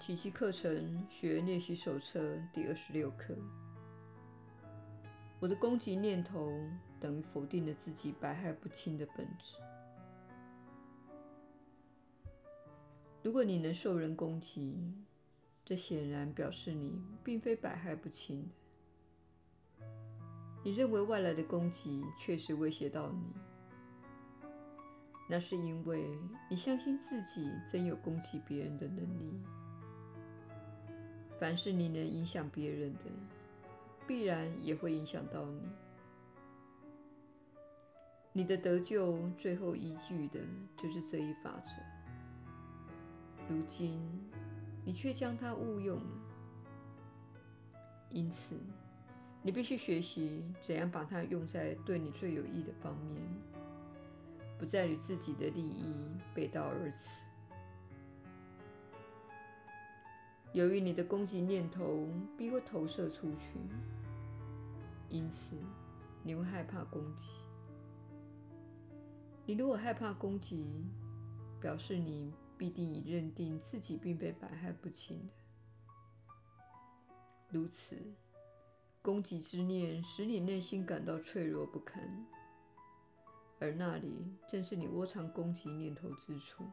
奇迹课程学练习手册第二十六课。我的攻击念头等于否定了自己百害不侵的本质。如果你能受人攻击，这显然表示你并非百害不侵的。你认为外来的攻击确实威胁到你，那是因为你相信自己真有攻击别人的能力。凡是你能影响别人的，必然也会影响到你。你的得救最后依据的就是这一法则。如今，你却将它误用了，因此，你必须学习怎样把它用在对你最有益的方面，不再与自己的利益背道而驰。由于你的攻击念头必会投射出去，因此你会害怕攻击。你如果害怕攻击，表示你必定已认定自己并非百害不侵的。如此，攻击之念使你内心感到脆弱不堪，而那里正是你窝藏攻击念头之处。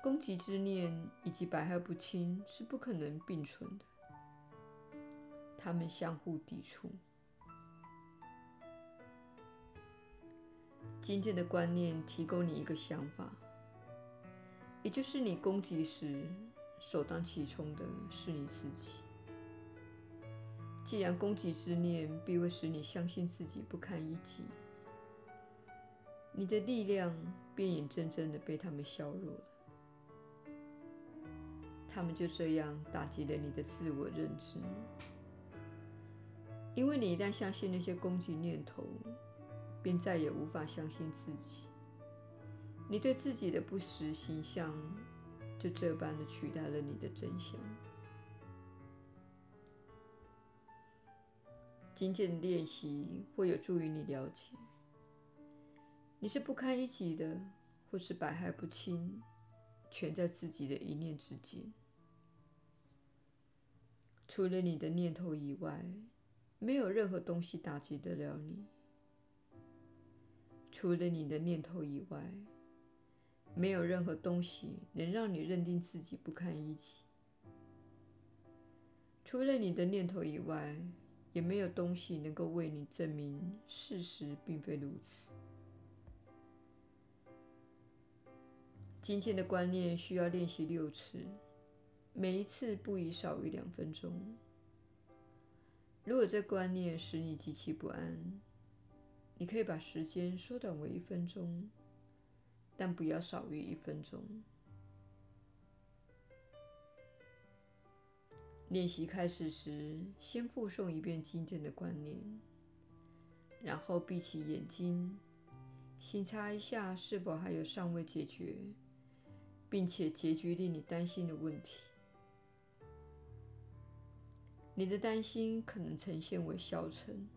攻击之念以及百害不侵是不可能并存的，它们相互抵触。今天的观念提供你一个想法，也就是你攻击时首当其冲的是你自己。既然攻击之念必会使你相信自己不堪一击，你的力量便眼睁睁的被他们削弱了。他们就这样打击了你的自我认知，因为你一旦相信那些攻击念头，便再也无法相信自己。你对自己的不实形象就这般的取代了你的真相。今天的练习会有助于你了解，你是不堪一击的，或是百害不侵，全在自己的一念之间。除了你的念头以外，没有任何东西打击得了你。除了你的念头以外，没有任何东西能让你认定自己不堪一击。除了你的念头以外，也没有东西能够为你证明事实并非如此。今天的观念需要练习六次。每一次不宜少于两分钟。如果这观念使你极其不安，你可以把时间缩短为一分钟，但不要少于一分钟。练习开始时，先复诵一遍今天的观念，然后闭起眼睛，省察一下是否还有尚未解决，并且结局令你担心的问题。你的担心可能呈现为消沉、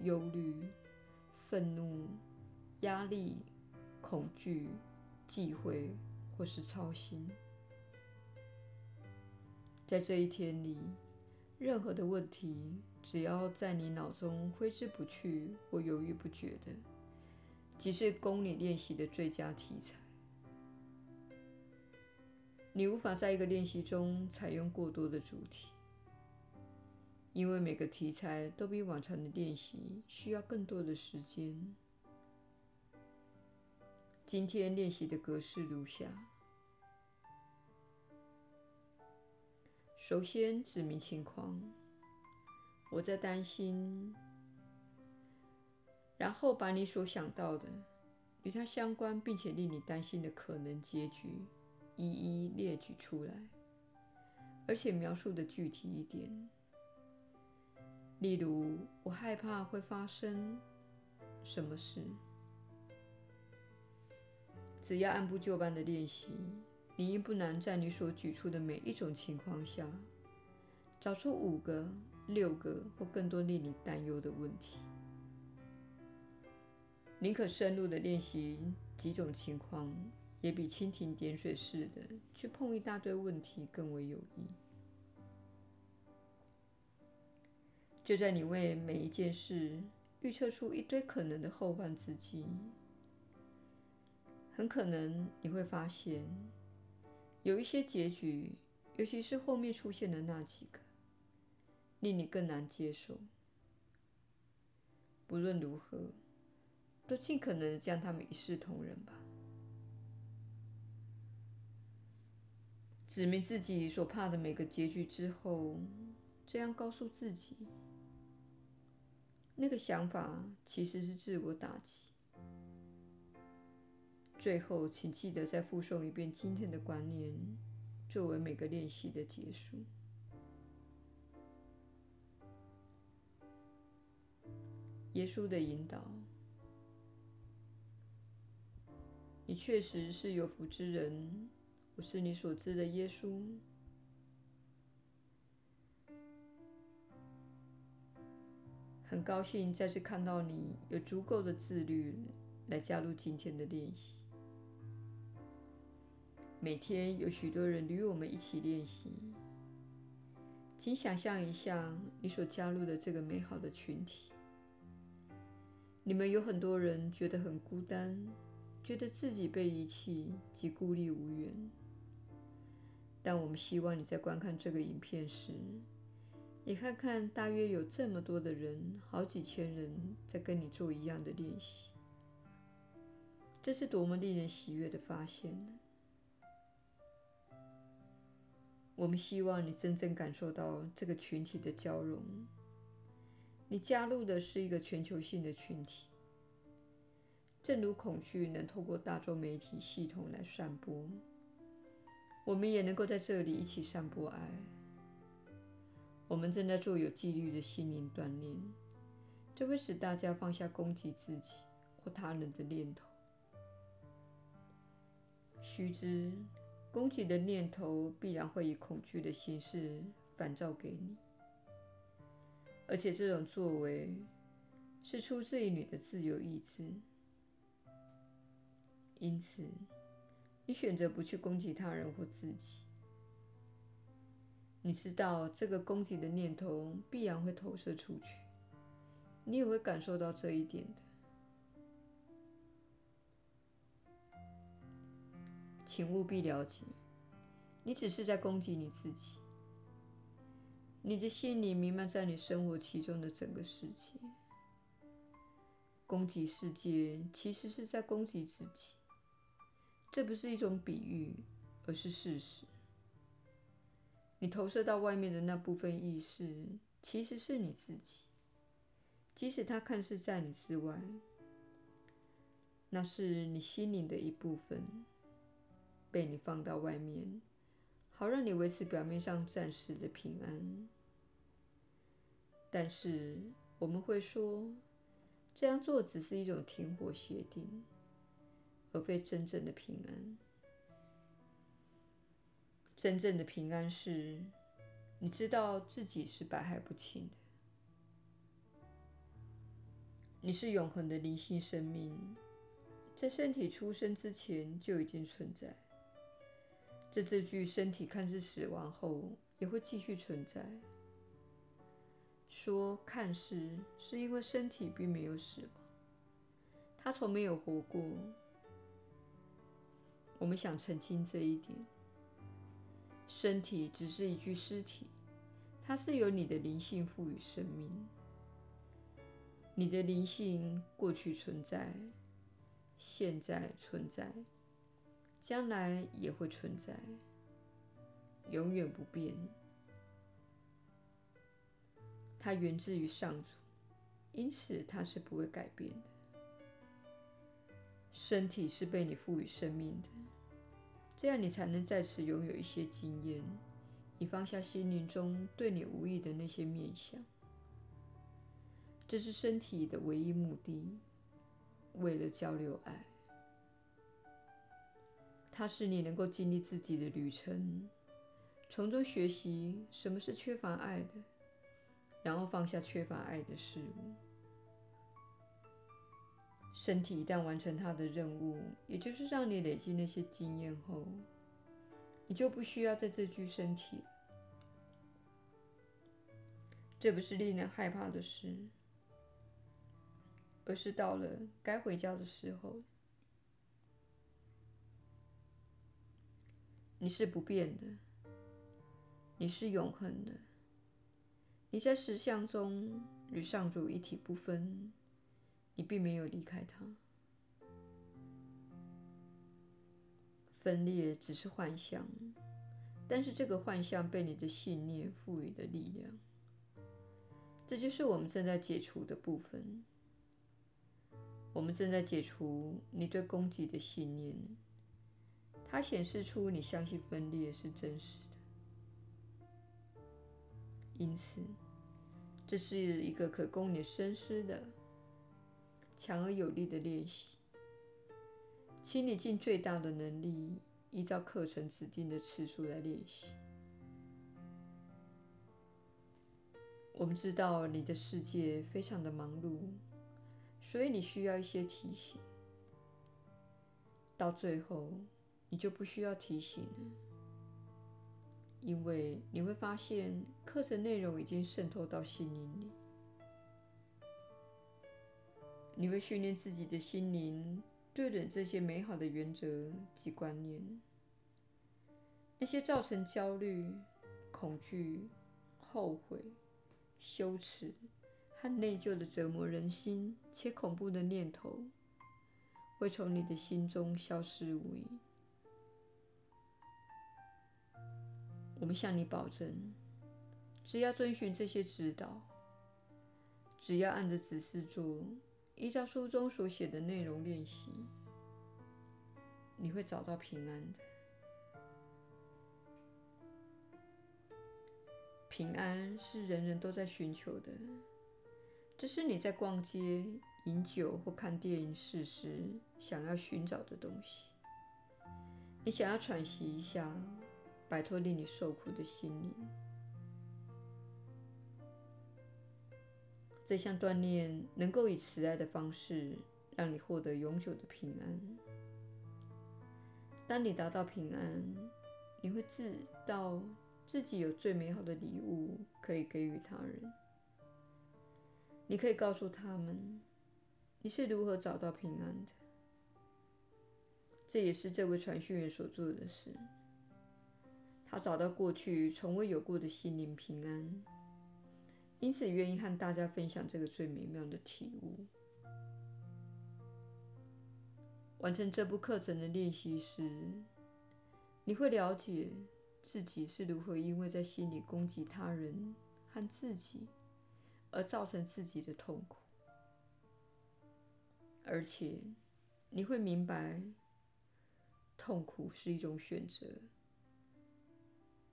忧虑、愤怒、压力、恐惧、忌讳，或是操心。在这一天里，任何的问题，只要在你脑中挥之不去或犹豫不决的，即是供你练习的最佳题材。你无法在一个练习中采用过多的主题。因为每个题材都比往常的练习需要更多的时间。今天练习的格式如下：首先指明情况，我在担心，然后把你所想到的与它相关并且令你担心的可能结局一一列举出来，而且描述的具体一点。例如，我害怕会发生什么事。只要按部就班的练习，你应不难在你所举出的每一种情况下，找出五个、六个或更多令你担忧的问题。宁可深入的练习几种情况，也比蜻蜓点水似的去碰一大堆问题更为有益。就在你为每一件事预测出一堆可能的后患之际，很可能你会发现，有一些结局，尤其是后面出现的那几个，令你更难接受。不论如何，都尽可能将他们一视同仁吧。指明自己所怕的每个结局之后，这样告诉自己。那个想法其实是自我打击。最后，请记得再复诵一遍今天的观念，作为每个练习的结束。耶稣的引导，你确实是有福之人。我是你所知的耶稣。很高兴再次看到你有足够的自律来加入今天的练习。每天有许多人与我们一起练习，请想象一下你所加入的这个美好的群体。你们有很多人觉得很孤单，觉得自己被遗弃及孤立无援。但我们希望你在观看这个影片时，也看看大约有这么多的人，好几千人在跟你做一样的练习。这是多么令人喜悦的发现呢！我们希望你真正感受到这个群体的交融。你加入的是一个全球性的群体，正如恐惧能透过大众媒体系统来散播，我们也能够在这里一起散播爱。我们正在做有纪律的心灵锻炼，这会使大家放下攻击自己或他人的念头。须知，攻击的念头必然会以恐惧的形式反照给你，而且这种作为是出自于你的自由意志。因此，你选择不去攻击他人或自己。你知道这个攻击的念头必然会投射出去，你也会感受到这一点的。请务必了解，你只是在攻击你自己。你的心里弥漫在你生活其中的整个世界。攻击世界其实是在攻击自己，这不是一种比喻，而是事实。你投射到外面的那部分意识，其实是你自己，即使它看似在你之外，那是你心灵的一部分，被你放到外面，好让你维持表面上暂时的平安。但是我们会说，这样做只是一种停火协定，而非真正的平安。真正的平安是，你知道自己是百害不侵的，你是永恒的灵性生命，在身体出生之前就已经存在。在这具身体看似死亡后，也会继续存在。说看似是因为身体并没有死亡，它从没有活过。我们想澄清这一点。身体只是一具尸体，它是由你的灵性赋予生命。你的灵性过去存在，现在存在，将来也会存在，永远不变。它源自于上主，因此它是不会改变的。身体是被你赋予生命的。这样，你才能在此拥有一些经验，以放下心灵中对你无益的那些面相。这是身体的唯一目的，为了交流爱。它使你能够经历自己的旅程，从中学习什么是缺乏爱的，然后放下缺乏爱的事物。身体一旦完成它的任务，也就是让你累积那些经验后，你就不需要在这具身体。这不是令人害怕的事，而是到了该回家的时候。你是不变的，你是永恒的，你在实相中与上主一体不分，你并没有离开他。分裂只是幻象，但是这个幻象被你的信念赋予了力量。这就是我们正在解除的部分。我们正在解除你对攻击的信念。它显示出你相信分裂是真实的，因此，这是一个可供你深思的强而有力的练习。请你尽最大的能力，依照课程指定的次数来练习。我们知道你的世界非常的忙碌，所以你需要一些提醒。到最后，你就不需要提醒了，因为你会发现课程内容已经渗透到心灵里。你会训练自己的心灵，对准这些美好的原则及观念，那些造成焦虑、恐惧、后悔、羞耻和内疚的折磨人心且恐怖的念头，会从你的心中消失无影。我们向你保证，只要遵循这些指导，只要按着指示做，依照书中所写的内容练习，你会找到平安的。平安是人人都在寻求的，这是你在逛街、饮酒或看电影时想要寻找的东西。你想要喘息一下。摆脱令你受苦的心灵，这项锻炼能够以慈爱的方式让你获得永久的平安。当你达到平安，你会知道自己有最美好的礼物可以给予他人。你可以告诉他们你是如何找到平安的。这也是这位传讯员所做的事。他找到过去从未有过的心灵平安，因此愿意和大家分享这个最美妙的体悟。完成这部课程的练习时，你会了解自己是如何因为在心里攻击他人和自己，而造成自己的痛苦，而且你会明白，痛苦是一种选择。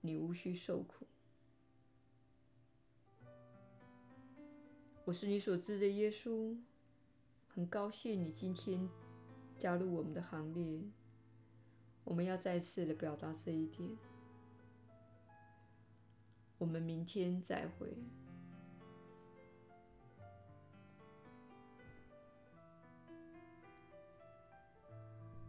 你无需受苦。我是你所知的耶稣，很高兴你今天加入我们的行列。我们要再次的表达这一点。我们明天再会。